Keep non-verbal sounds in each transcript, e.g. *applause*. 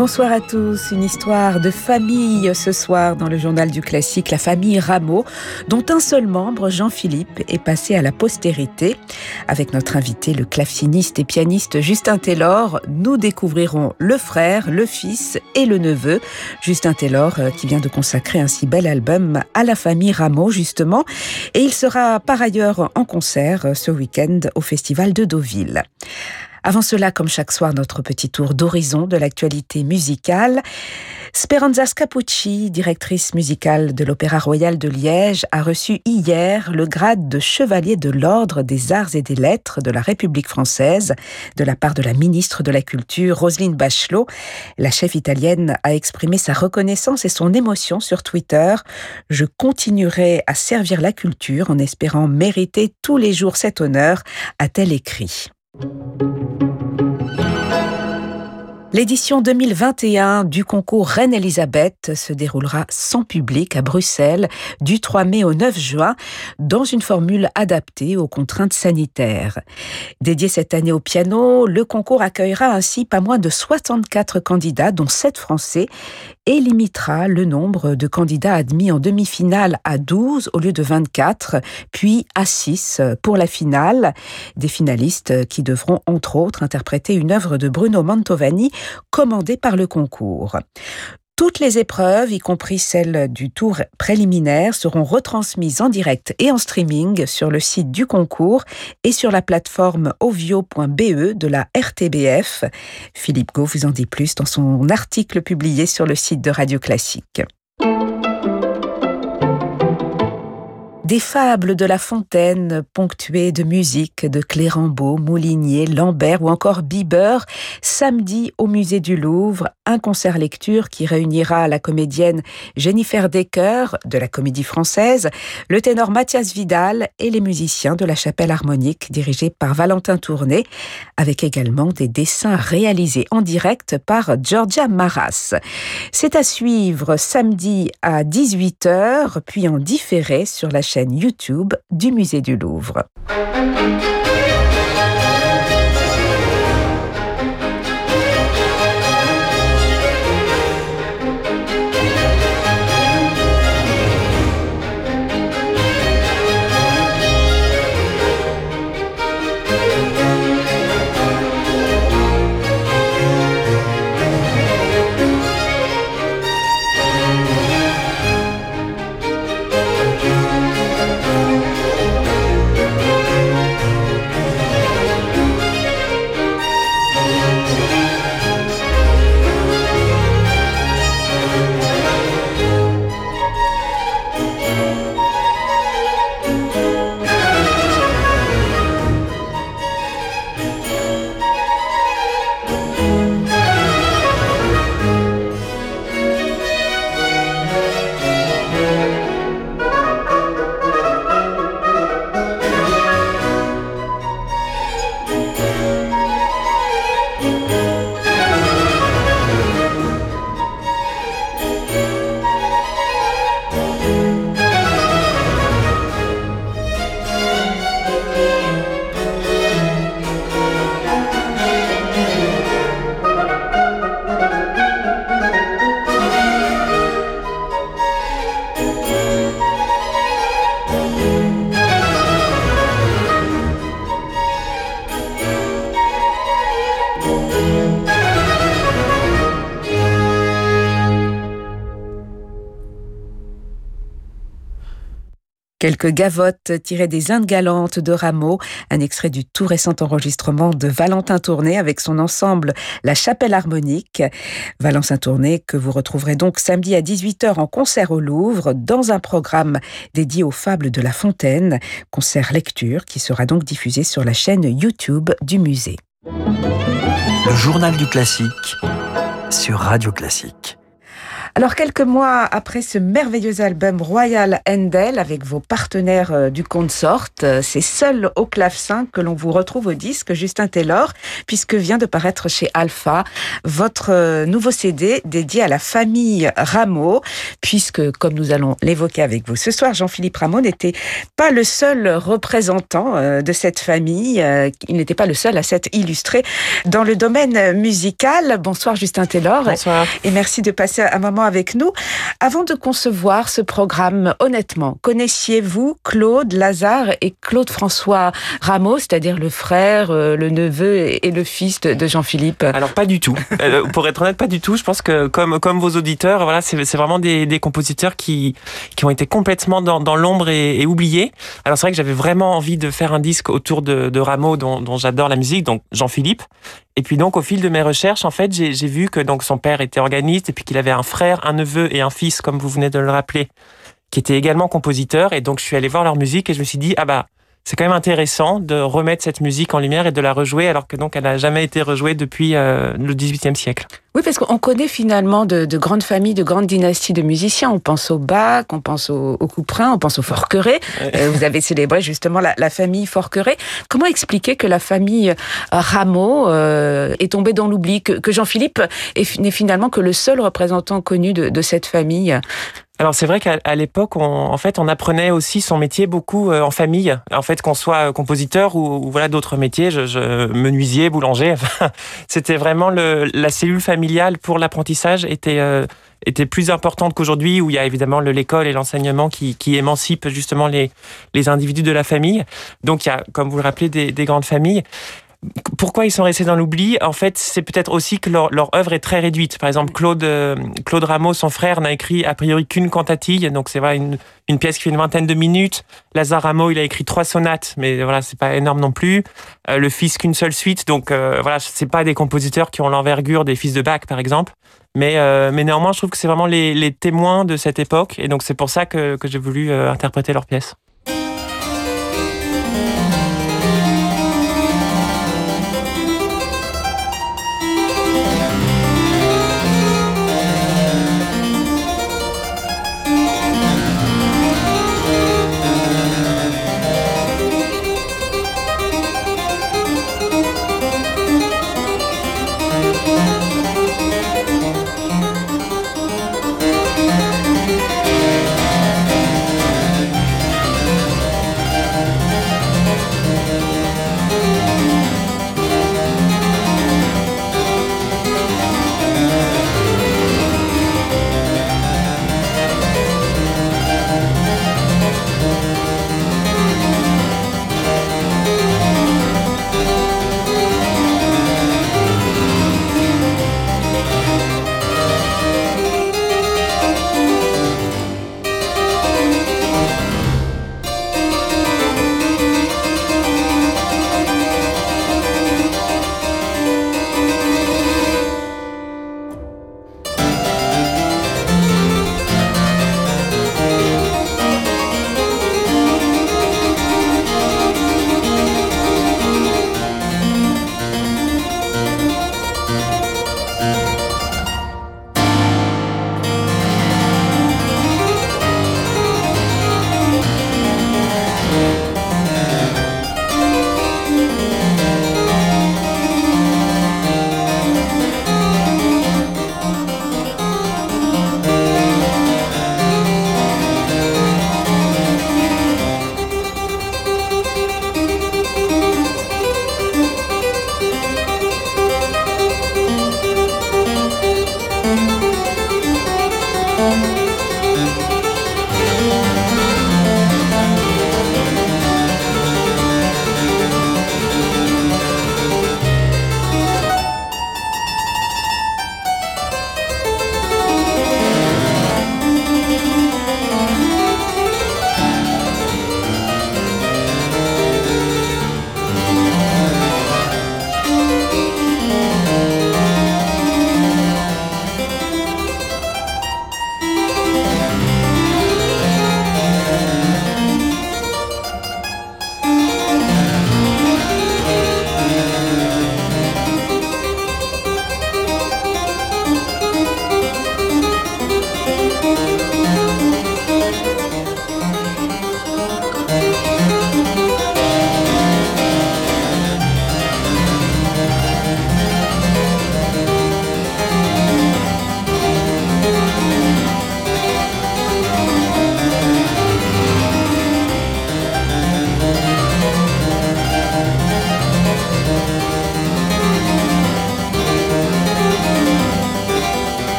Bonsoir à tous. Une histoire de famille ce soir dans le journal du classique, la famille Rameau, dont un seul membre, Jean-Philippe, est passé à la postérité. Avec notre invité, le claveciniste et pianiste Justin Taylor, nous découvrirons le frère, le fils et le neveu. Justin Taylor euh, qui vient de consacrer un si bel album à la famille Rameau, justement. Et il sera par ailleurs en concert euh, ce week-end au Festival de Deauville. Avant cela, comme chaque soir, notre petit tour d'horizon de l'actualité musicale. Speranza Scapucci, directrice musicale de l'Opéra Royal de Liège, a reçu hier le grade de chevalier de l'Ordre des Arts et des Lettres de la République française de la part de la ministre de la Culture, Roselyne Bachelot. La chef italienne a exprimé sa reconnaissance et son émotion sur Twitter. Je continuerai à servir la culture en espérant mériter tous les jours cet honneur, a-t-elle écrit. Thank you. L'édition 2021 du concours Reine-Elisabeth se déroulera sans public à Bruxelles du 3 mai au 9 juin dans une formule adaptée aux contraintes sanitaires. Dédié cette année au piano, le concours accueillera ainsi pas moins de 64 candidats, dont 7 Français, et limitera le nombre de candidats admis en demi-finale à 12 au lieu de 24, puis à 6 pour la finale. Des finalistes qui devront entre autres interpréter une œuvre de Bruno Mantovani commandée par le concours. Toutes les épreuves, y compris celles du tour préliminaire, seront retransmises en direct et en streaming sur le site du concours et sur la plateforme ovio.be de la RTBF. Philippe Gau vous en dit plus dans son article publié sur le site de Radio Classique. Des fables de La Fontaine, ponctuées de musique de Clérambault, Moulinier, Lambert ou encore Bieber, samedi au musée du Louvre, un concert lecture qui réunira la comédienne Jennifer Decker de la Comédie Française, le ténor Mathias Vidal et les musiciens de la Chapelle Harmonique dirigée par Valentin Tourné, avec également des dessins réalisés en direct par Georgia Maras. C'est à suivre samedi à 18h, puis en différé sur la chaîne YouTube du Musée du Louvre. Quelques gavottes tirées des Indes galantes de Rameau, un extrait du tout récent enregistrement de Valentin Tourné avec son ensemble La Chapelle Harmonique. Valentin Tourné que vous retrouverez donc samedi à 18h en concert au Louvre dans un programme dédié aux fables de La Fontaine, concert lecture qui sera donc diffusé sur la chaîne YouTube du musée. Le journal du classique sur Radio Classique. Alors quelques mois après ce merveilleux album Royal Endel avec vos partenaires euh, du consort, euh, c'est seul au clavecin que l'on vous retrouve au disque Justin Taylor puisque vient de paraître chez Alpha votre euh, nouveau CD dédié à la famille Rameau puisque comme nous allons l'évoquer avec vous ce soir Jean-Philippe Rameau n'était pas le seul représentant de cette famille, il n'était pas le seul à s'être illustré dans le domaine musical. Bonsoir Justin Taylor. Bonsoir. Et merci de passer un moment avec nous. Avant de concevoir ce programme, honnêtement, connaissiez-vous Claude Lazare et Claude François Rameau, c'est-à-dire le frère, euh, le neveu et le fils de Jean-Philippe? Alors pas du tout. Euh, *laughs* pour être honnête, pas du tout. Je pense que comme vos auditeurs, voilà, c'est vraiment des, compositeurs qui qui ont été complètement dans, l'ombre et, oubliés. Alors c'est vrai que j'avais vraiment envie de faire un disque autour de, de Rameau, dont, dont j'adore la musique, donc Jean-Philippe. Et puis donc au fil de mes recherches, en fait, j'ai vu que donc son père était organiste et puis qu'il avait un frère, un neveu et un fils, comme vous venez de le rappeler, qui étaient également compositeurs. Et donc je suis allé voir leur musique et je me suis dit ah bah c'est quand même intéressant de remettre cette musique en lumière et de la rejouer alors que donc elle n'a jamais été rejouée depuis euh, le XVIIIe siècle. Oui, parce qu'on connaît finalement de, de, grandes familles, de grandes dynasties de musiciens. On pense au Bach, on pense au, au Couperin, on pense au Forqueray. Euh, vous avez célébré justement la, la famille Forqueray. Comment expliquer que la famille euh, Rameau euh, est tombée dans l'oubli, que, que Jean-Philippe n'est finalement que le seul représentant connu de, de cette famille? Alors c'est vrai qu'à l'époque, on, en fait, on apprenait aussi son métier beaucoup euh, en famille. En fait, qu'on soit compositeur ou, ou voilà d'autres métiers, je, je, menuisier, boulanger. *laughs* C'était vraiment le, la cellule familiale pour l'apprentissage était euh, était plus importante qu'aujourd'hui, où il y a évidemment l'école et l'enseignement qui, qui émancipent justement les les individus de la famille. Donc il y a, comme vous le rappelez, des, des grandes familles pourquoi ils sont restés dans l'oubli En fait, c'est peut-être aussi que leur, leur, œuvre est très réduite. Par exemple, Claude, euh, Claude Rameau, son frère, n'a écrit a priori qu'une cantatille, donc c'est vrai une, pièce qui fait une vingtaine de minutes. Lazare Rameau, il a écrit trois sonates, mais voilà, c'est pas énorme non plus. Euh, le fils qu'une seule suite, donc euh, voilà, c'est pas des compositeurs qui ont l'envergure des fils de Bach, par exemple. Mais, euh, néanmoins, je trouve que c'est vraiment les, témoins de cette époque, et donc c'est pour ça que, que j'ai voulu interpréter leurs pièces.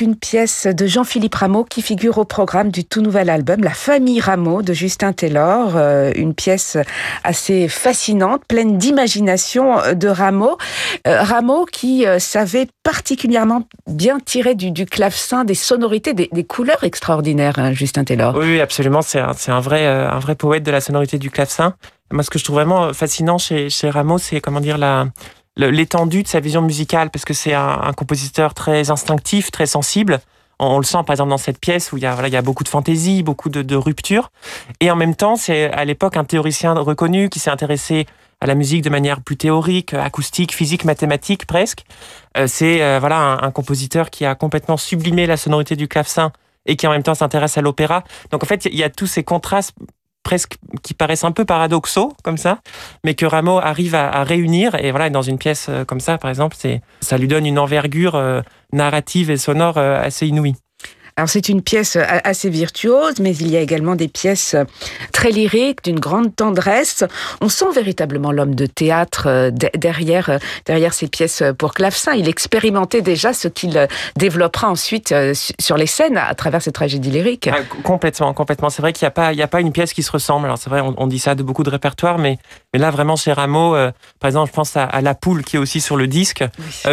Une pièce de Jean-Philippe Rameau qui figure au programme du tout nouvel album La famille Rameau de Justin Taylor, euh, une pièce assez fascinante, pleine d'imagination de Rameau. Euh, Rameau qui euh, savait particulièrement bien tirer du, du clavecin des sonorités, des, couleurs extraordinaires, hein, Justin Taylor. Oui, absolument, c'est un, vrai, poète de la sonorité du clavecin. Moi, ce que je trouve vraiment fascinant chez Rameau, c'est comment dire la l'étendue de sa vision musicale, parce que c'est un, compositeur très instinctif, très sensible. On, le sent par exemple dans cette pièce où il y a, voilà, il y a beaucoup de fantaisie, beaucoup de, de rupture. Et en même temps, c'est à l'époque un théoricien reconnu qui s'est intéressé à la musique de manière plus théorique, acoustique, physique, mathématique presque. Euh, c'est euh, voilà un, un, compositeur qui a complètement sublimé la sonorité du clavecin et qui en même temps s'intéresse à l'opéra. Donc en fait, il y a tous ces contrastes presque qui paraissent un peu paradoxaux comme ça, mais que Rameau arrive à, réunir. Et voilà, dans une pièce euh, comme ça, par exemple, c'est ça lui donne une envergure euh, narrative et sonore euh, assez inouïe. Alors c'est une pièce euh, assez virtuose, mais il y a également des pièces euh, très lyriques, d'une grande tendresse. On sent véritablement l'homme de théâtre euh, derrière, derrière ces pièces pour clavecin. Il expérimentait déjà ce qu'il développera ensuite sur les scènes à travers ces tragédies lyriques. Ah, complètement, complètement. C'est vrai qu'il n'y a pas, il y a pas une pièce qui se ressemble. Alors c'est vrai, on, dit ça de beaucoup de répertoires, mais, mais là vraiment chez Rameau, par exemple, je pense à, La Poule qui est aussi sur le disque,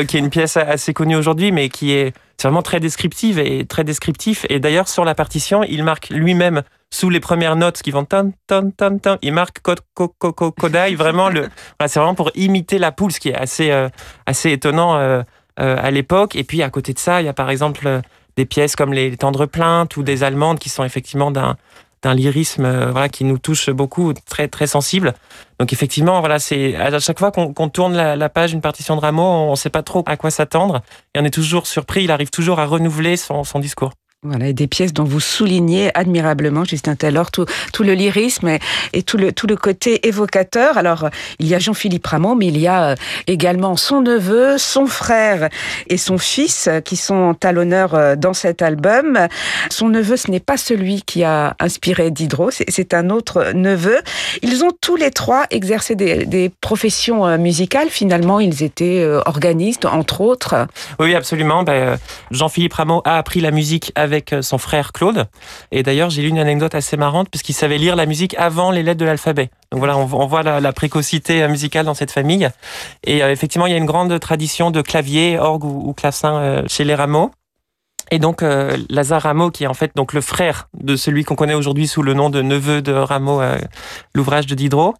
qui est une pièce assez connue aujourd'hui, mais qui est c'est vraiment très descriptive et très descriptif. Et d'ailleurs, sur la partition, il marque lui-même sous les premières notes qui vont tan tan tan tan, il marque Kodai. Vraiment, *laughs* c'est vraiment pour imiter la poule, ce qui est assez euh, assez étonnant euh, euh, à l'époque. Et puis à côté de ça, il y a par exemple des pièces comme les Tendres plaintes ou des Allemandes qui sont effectivement d'un d'un lyrisme euh, qui nous touche beaucoup, très très sensible. Donc effectivement, voilà, c'est à chaque fois qu'on tourne la, page d'une partition de Rameau, on ne sait pas trop à quoi s'attendre et on est toujours surpris. Il arrive toujours à renouveler son discours. Voilà, et des pièces dont vous soulignez admirablement, Justin Taylor, tout, le lyrisme et, tout, le, côté évocateur. Alors, il y a Jean-Philippe Rameau, mais il y a euh, également son neveu, son frère et son fils qui sont à l'honneur euh, dans cet album. Son neveu, ce n'est pas celui qui a inspiré Diderot, c'est un autre neveu. Ils ont tous les trois exercé des, professions euh, musicales. Finalement, ils étaient organistes, entre autres. Oui, absolument. Ben, Jean-Philippe Rameau a appris la musique avec avec euh, son frère Claude. Et d'ailleurs, j'ai lu une anecdote assez marrante puisqu'il savait lire la musique avant les lettres de l'alphabet. Donc voilà, on, voit la, précocité euh, musicale dans cette famille. Et euh, effectivement, il y a une grande tradition de clavier, orgue ou, clavecin chez les Rameaux. Et donc Lazare Rameau, qui est en fait donc le frère de celui qu'on connaît aujourd'hui sous le nom de neveu de Rameau, l'ouvrage de Diderot.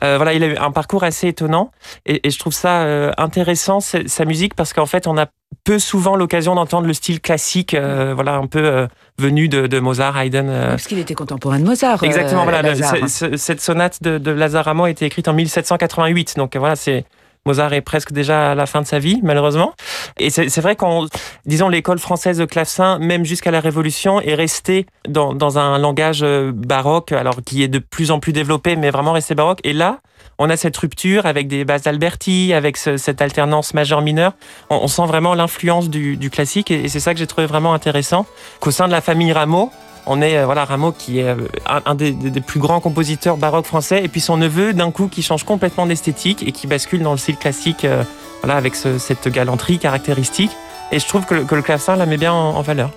voilà, il a eu un parcours assez étonnant et, je trouve ça intéressant sa musique parce qu'en fait on a peu souvent l'occasion d'entendre le style classique, euh, voilà, un peu euh, venu de, Mozart, Haydn. Euh. Parce qu'il était contemporain de Mozart. Exactement, voilà. cette sonate de, de Lazare Rameau a été écrite en 1788, donc voilà, c'est Mozart est presque déjà à la fin de sa vie, malheureusement. Et c'est vrai qu'on, disons, l'école française de clavecin, même jusqu'à la Révolution, est restée dans, dans, un langage baroque, alors qui est de plus en plus développé, mais vraiment resté baroque. Et là, on a cette rupture avec des bases d'Alberti, avec cette alternance majeur-mineur. On, sent vraiment l'influence du, classique et, c'est ça que j'ai trouvé vraiment intéressant. Qu'au sein de la famille Rameau, on est euh, voilà Rameau qui est euh, un, des, plus grands compositeurs baroques français et puis son neveu d'un coup qui change complètement d'esthétique et qui bascule dans le style classique euh, voilà avec cette galanterie caractéristique et je trouve que, le clavecin la met bien en valeur.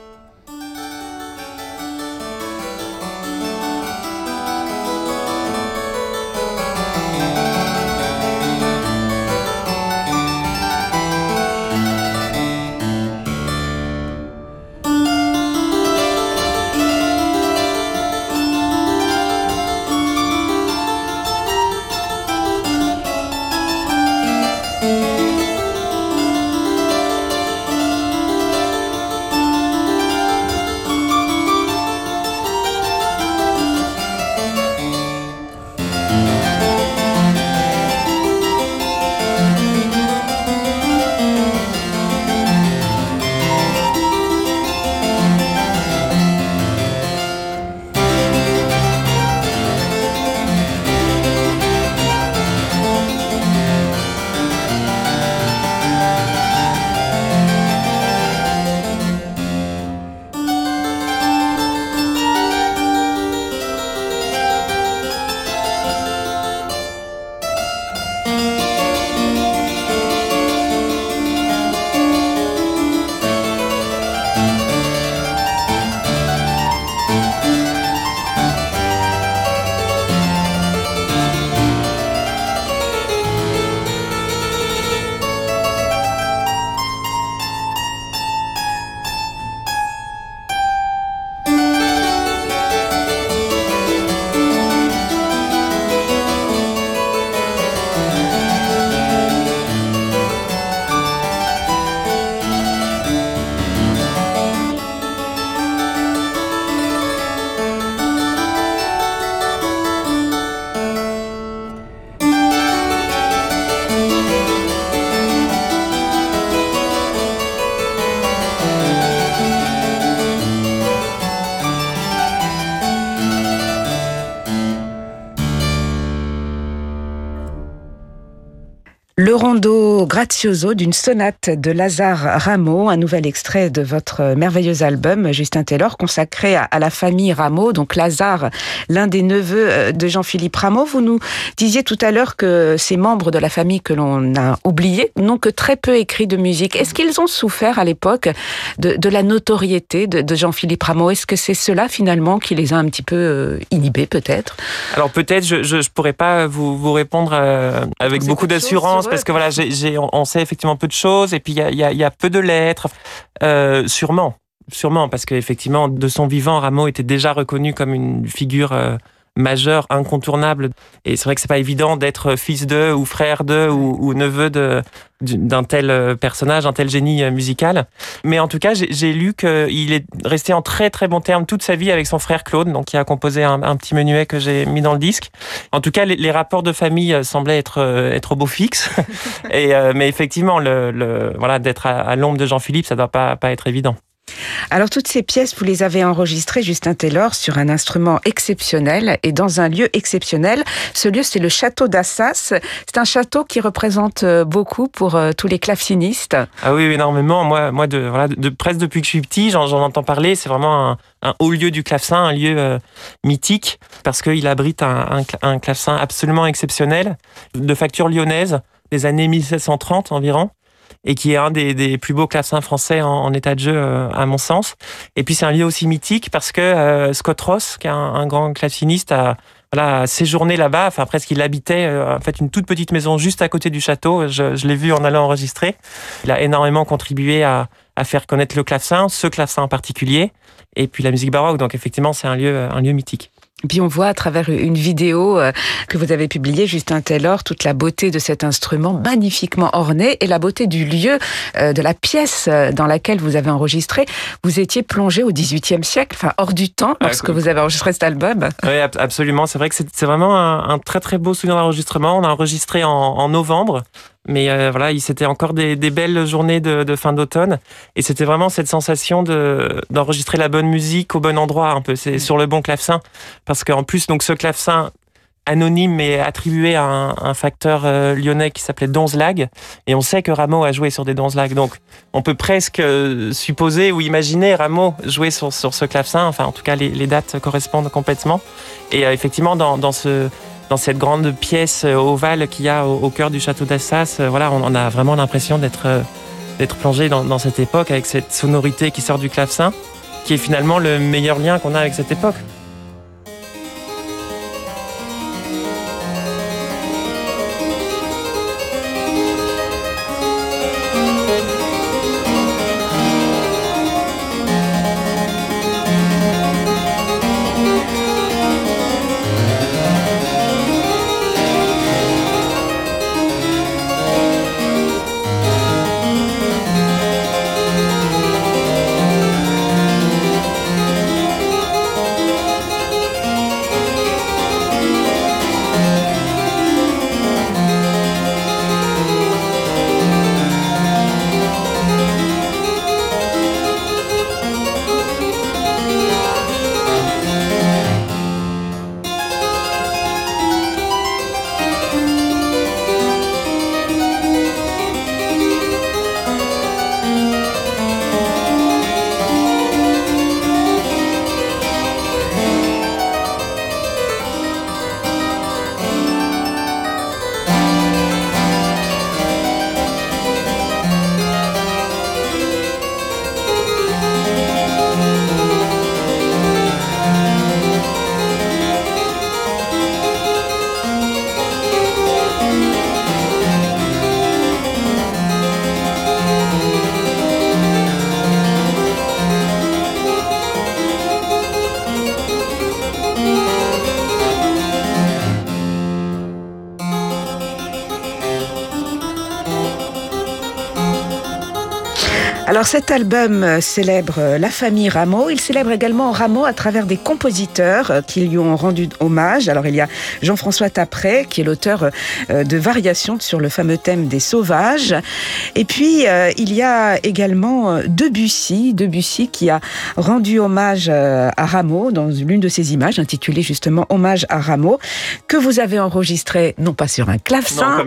Le rondo grazioso d'une sonate de Lazare Rameau, un nouvel extrait de votre merveilleux album, Justin Taylor, consacré à, la famille Rameau. Donc Lazare, l'un des neveux euh, de Jean-Philippe Rameau. Vous nous disiez tout à l'heure que ces membres de la famille que l'on a oubliés n'ont que très peu écrit de musique. Est-ce qu'ils ont souffert à l'époque de, la notoriété de, Jean-Philippe Rameau Est-ce que c'est cela finalement qui les a un petit peu euh, inhibés peut-être? Alors peut-être, je ne pourrais pas vous, vous répondre euh, avec beaucoup d'assurance parce que voilà, on sait effectivement peu de choses et puis il y a, y, a, y a, peu de lettres, euh, sûrement, sûrement, parce qu'effectivement, de son vivant, Rameau était déjà reconnu comme une figure euh, majeur, incontournable. Et c'est vrai que c'est pas évident d'être fils de ou frère de ou, neveu de d'un tel euh, personnage, un tel génie euh, musical. Mais en tout cas, j'ai lu qu'il est resté en très très bon terme toute sa vie avec son frère Claude, donc qui a composé un, petit menuet que j'ai mis dans le disque. En tout cas, les, rapports de famille euh, semblaient être être au beau fixe. *laughs* Et mais effectivement, le, voilà d'être à, à l'ombre de Jean-Philippe, ça doit pas pas être évident. Alors toutes ces pièces, vous les avez enregistrées, Justin Taylor, sur un instrument exceptionnel et dans un lieu exceptionnel. Ce lieu, c'est le château d'Assas. C'est un château qui représente euh, beaucoup pour euh, tous les clavecinistes. Ah oui, énormément. Moi, de, voilà, de, presque depuis que je suis petit, j'en entends parler. C'est vraiment un, haut lieu du clavecin, un lieu euh, mythique, parce qu'il abrite un, un clavecin absolument exceptionnel, de facture lyonnaise, des années 1730 environ et qui est un des, plus beaux clavecins français en, état de jeu, euh, à mon sens. Et puis c'est un lieu aussi mythique parce que euh, Scott Ross, qui est un, grand claveciniste, a, voilà, séjourné là-bas. Enfin, presque, il habitait euh, en fait une toute petite maison juste à côté du château. Je, l'ai vu en allant enregistrer. Il a énormément contribué à, à faire connaître le clavecin, ce clavecin en particulier, et puis la musique baroque. Donc effectivement, c'est un lieu, un lieu mythique. Puis on voit à travers une vidéo euh, que vous avez publiée, Justin Taylor, toute la beauté de cet instrument magnifiquement orné et la beauté du lieu, euh, de la pièce euh, dans laquelle vous avez enregistré. Vous étiez plongé au XVIIIe siècle, enfin hors du temps, lorsque vous avez enregistré cet album. Oui, absolument. C'est vrai que c'est vraiment un, très très beau souvenir d'enregistrement. On a enregistré en novembre. Mais euh, voilà, c'était encore des, belles journées de, fin d'automne. Et c'était vraiment cette sensation de, d'enregistrer la bonne musique au bon endroit, un peu. C'est sur le bon clavecin. Parce qu'en plus, donc, ce clavecin anonyme mais attribué à un, facteur euh, lyonnais qui s'appelait Donzlag. Et on sait que Rameau a joué sur des Donzlag. Donc, on peut presque euh, supposer ou imaginer Rameau jouer sur, sur ce clavecin. Enfin, en tout cas, les, dates correspondent complètement. Et effectivement, dans, dans ce dans cette grande pièce euh, ovale qu'il y a au, cœur du château d'Assas. Euh, voilà, on, a vraiment l'impression d'être euh, plongé dans, cette époque avec cette sonorité qui sort du clavecin, qui est finalement le meilleur lien qu'on a avec cette époque. Alors cet album euh, célèbre euh, la famille Rameau. Il célèbre également Rameau à travers des compositeurs euh, qui lui ont rendu hommage. Alors il y a Jean-François Tapré qui est l'auteur de variations sur le fameux thème des sauvages. Et puis il y a également Debussy, Debussy qui a rendu hommage à Rameau dans l'une de ses images intitulée justement Hommage à Rameau que vous avez enregistré non pas sur un clavecin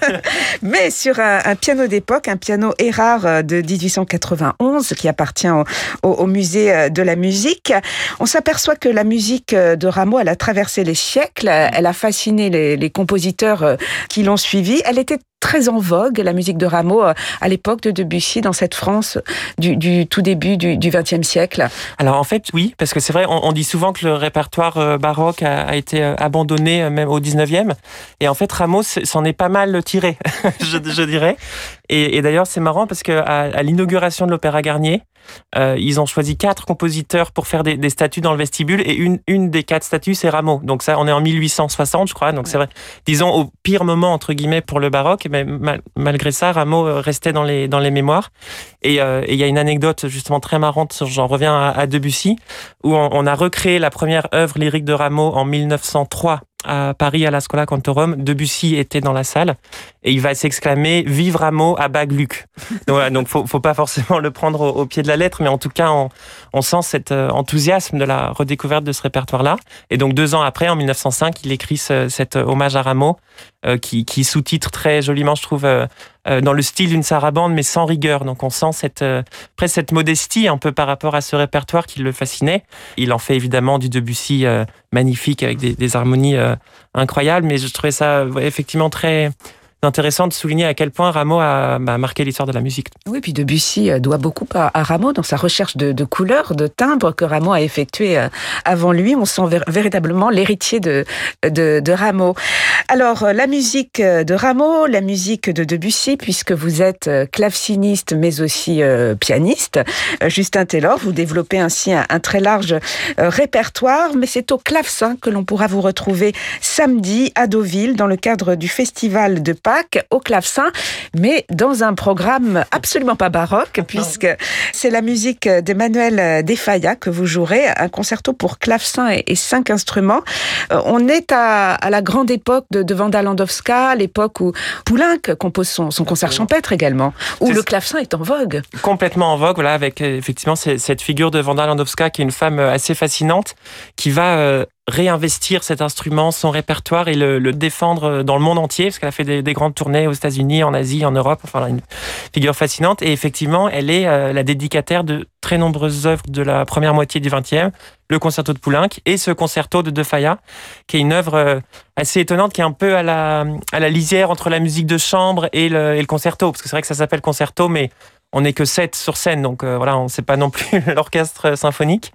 *laughs* mais sur un, un piano d'époque, un piano Erard de 18 1891 qui appartient au, musée euh, de la musique. On s'aperçoit que la musique euh, de Rameau, elle a traversé les siècles, elle a fasciné les, les compositeurs euh, qui l'ont suivi. Elle était très en vogue, la musique de Rameau, euh, à l'époque de Debussy, dans cette France du, tout début du XXe siècle Alors en fait, oui, parce que c'est vrai, on, dit souvent que le répertoire euh, baroque a, été euh, abandonné même au XIXe, et en fait Rameau s'en est pas mal tiré, *laughs* je, dirais. Et, d'ailleurs, c'est marrant parce que à l'inauguration de l'Opéra Garnier, euh, ils ont choisi quatre compositeurs pour faire des, statues dans le vestibule et une, une des quatre statues, c'est Rameau. Donc ça, on est en 1860, je crois. Donc c'est vrai, disons au pire moment entre guillemets pour le baroque, mais malgré ça, Rameau euh, restait dans les dans les mémoires. Euh, et il y a une anecdote justement très marrante, j'en reviens à, à, Debussy, où on, on a recréé la première œuvre lyrique de Rameau en 1903 à Paris à la Scola Cantorum, Debussy était dans la salle et il va s'exclamer Vive Rameau à Bagluc. Donc voilà, donc faut, faut pas forcément le prendre au, pied de la lettre, mais en tout cas, on, on sent cet euh, enthousiasme de la redécouverte de ce répertoire-là. Et donc deux ans après, en 1905, il écrit ce, cet hommage à Rameau euh, qui, qui sous-titre très joliment, je trouve, euh, dans le style d'une sarabande, mais sans rigueur. Donc on sent cette, presque cette modestie un peu par rapport à ce répertoire qui le fascinait. Il en fait évidemment du Debussy magnifique avec des, des harmonies incroyables, mais je trouvais ça effectivement très intéressant de souligner à quel point Rameau a bah, marqué l'histoire de la musique. Oui, puis Debussy euh, doit beaucoup à, Rameau dans sa recherche de, couleurs, de timbres que Rameau a effectué euh, avant lui. On sent véritablement l'héritier de, de, Rameau. Alors, euh, la musique de Rameau, la musique de Debussy, puisque vous êtes claveciniste mais aussi pianiste. Justin Taylor, vous développez ainsi un, très large répertoire, mais c'est au clavecin que l'on pourra vous retrouver samedi à Deauville dans le cadre du festival de Paris au clavecin, mais dans un programme absolument pas baroque, puisque c'est la musique d'Emmanuel Defaya que vous jouerez, un concerto pour clavecin et, cinq instruments. Euh, on est à, la grande époque de, de Vanda Landowska, l'époque où Poulenc compose son, concert champêtre également, où le clavecin est en vogue. Complètement en vogue, voilà, avec euh, effectivement cette figure de Vanda Landowska qui est une femme euh, assez fascinante, qui va réinvestir cet instrument, son répertoire et le, défendre dans le monde entier, parce qu'elle a fait des, grandes tournées aux États-Unis, en Asie, en Europe, enfin une figure fascinante. Et effectivement, elle est euh, la dédicataire de très nombreuses œuvres de la première moitié du XXe, le concerto de Poulenc et ce concerto de De Falla, qui est une œuvre euh, assez étonnante, qui est un peu à la, à la lisière entre la musique de chambre et le, et le concerto, parce que c'est vrai que ça s'appelle concerto, mais on n'est que sept sur scène, donc euh, voilà, on ne sait pas non plus *laughs* l'orchestre symphonique.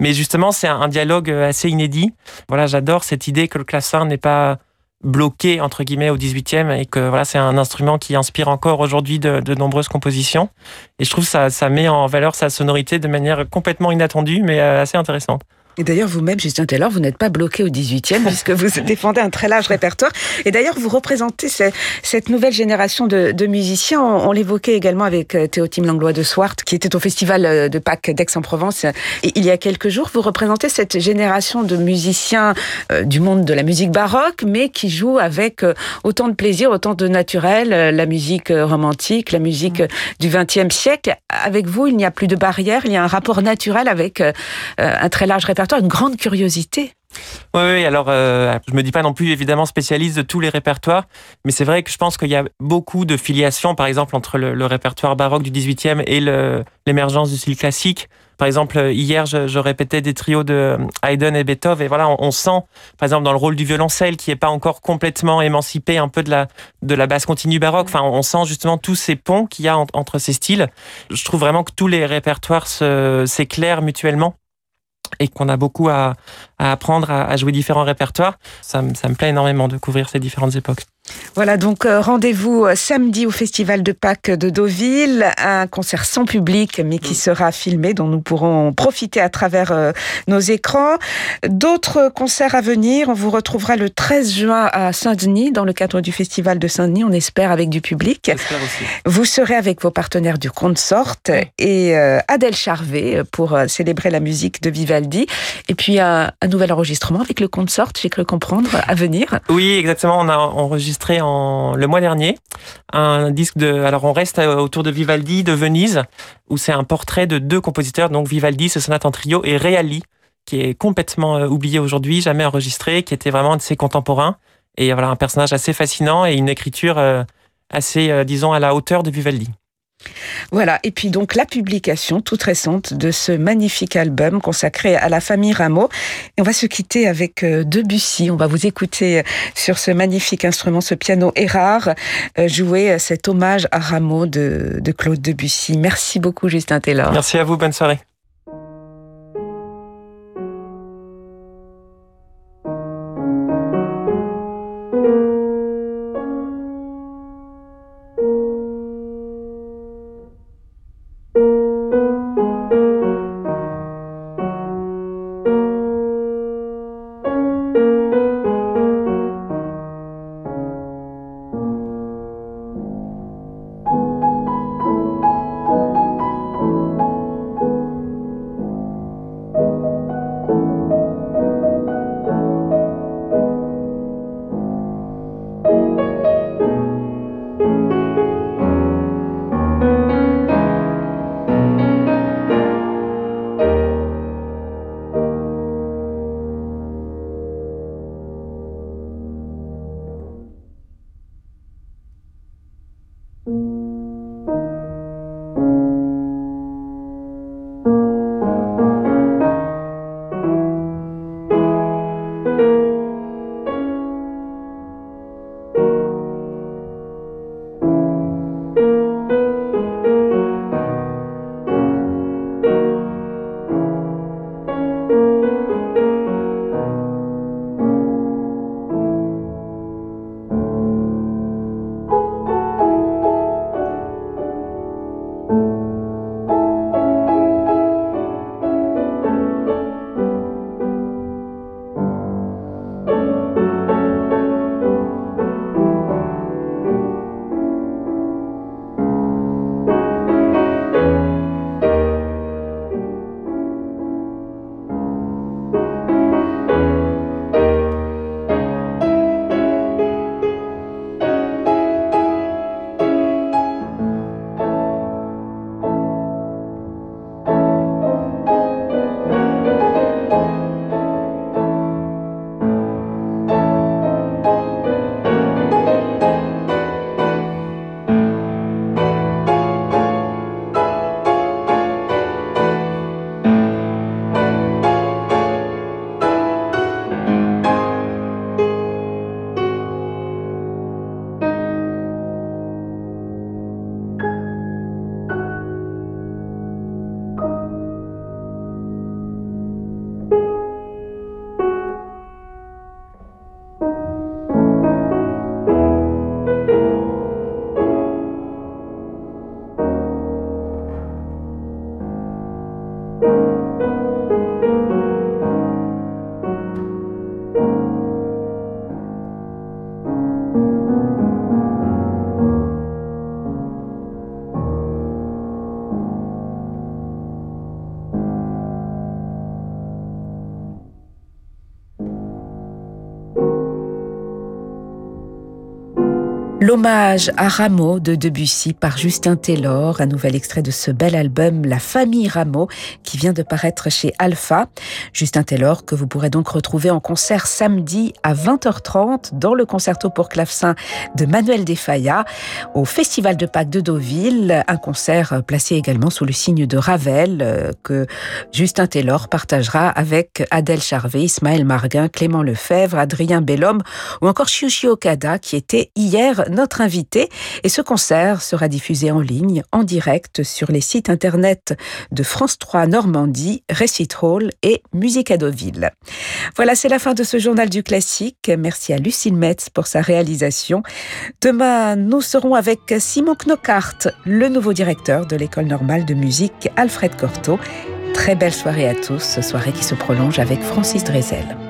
Mais justement, c'est un, dialogue assez inédit. Voilà, j'adore cette idée que le clavecin n'est pas bloqué entre guillemets au 18e et que voilà c'est un instrument qui inspire encore aujourd'hui de, nombreuses compositions et je trouve ça ça met en valeur sa sonorité de manière complètement inattendue mais euh, assez intéressante. Et d'ailleurs, vous-même, Justin Taylor, vous n'êtes pas bloqué au 18e *laughs* puisque vous défendez un très large répertoire. Et d'ailleurs, vous représentez cette nouvelle génération de, musiciens. On, l'évoquait également avec euh, Théotime Langlois de Swart, qui était au festival euh, de Pâques d'Aix-en-Provence il y a quelques jours. Vous représentez cette génération de musiciens euh, du monde de la musique baroque, mais qui jouent avec autant de plaisir, autant de naturel, la musique romantique, la musique du 20e siècle. Avec vous, il n'y a plus de barrières, il y a un rapport naturel avec un très large répertoire une grande curiosité. Oui, alors euh, je me dis pas non plus évidemment spécialiste de tous les répertoires, mais c'est vrai que je pense qu'il y a beaucoup de filiations, par exemple, entre le, répertoire baroque du 18e et l'émergence du style classique. Par exemple, hier, je, répétais des trios de Haydn et Beethoven, et voilà, on, sent, par exemple, dans le rôle du violoncelle, qui est pas encore complètement émancipé un peu de la, de la basse continue baroque. Enfin, on sent justement tous ces ponts qu'il y a entre ces styles. Je trouve vraiment que tous les répertoires s'éclairent mutuellement et qu'on a beaucoup à, apprendre à, jouer différents répertoires. Ça, ça me plaît énormément de couvrir ces différentes époques. Voilà, donc euh, rendez-vous euh, samedi au Festival de Pâques de Deauville, un concert sans public mais qui mm. sera filmé, dont nous pourrons profiter à travers euh, nos écrans. D'autres concerts à venir, on vous retrouvera le 13 juin à Saint-Denis, dans le cadre du Festival de Saint-Denis, on espère avec du public. Vous serez avec vos partenaires du Consort et Adèle Charvet pour célébrer la musique de Vivaldi. Et puis un, un nouvel enregistrement avec le Consort, j'ai cru comprendre, à venir. Oui, exactement, on a enregistré en, le mois dernier un disque de. Alors on reste euh, autour de Vivaldi de Venise, où c'est un portrait de deux compositeurs, donc Vivaldi, ce sonate en trio, et Reali, qui est complètement euh, oublié aujourd'hui, jamais enregistré, qui était vraiment de ses contemporains. Et voilà, un personnage assez fascinant et une écriture euh, assez, disons, à la hauteur de Vivaldi. Voilà, et puis donc la publication toute récente de ce magnifique album consacré à la famille Rameau. Et on va se quitter avec euh, Debussy. On va vous écouter euh, sur ce magnifique instrument, ce piano Erard, euh, jouer cet hommage à Rameau de, de Claude Debussy. Merci beaucoup Justin Taylor. Merci à vous, bonne soirée. L'hommage à Rameau de Debussy par Justin Taylor, un nouvel extrait de ce bel album La famille Rameau qui vient de paraître chez Alpha. Justin Taylor que vous pourrez donc retrouver en concert samedi à 20h30 dans le concerto pour clavecin de Manuel Defaya au Festival de Pâques de Deauville, un concert placé également sous le signe de Ravel euh, que Justin Taylor partagera avec Adèle Charvet, Ismaël Marguin, Clément Lefebvre, Adrien Bellhomme ou encore Shiushi Okada qui était hier notre invité. Et ce concert sera diffusé en ligne, en direct, sur les sites internet de France 3 Normandie, Récit Hall et Musique à Deauville. Voilà, c'est la fin de ce journal du classique. Merci à Lucille Metz pour sa réalisation. Demain, nous serons avec Simon Knockhart, le nouveau directeur de l'École normale de musique Alfred Cortot. Très belle soirée à tous, soirée qui se prolonge avec Francis Drezel.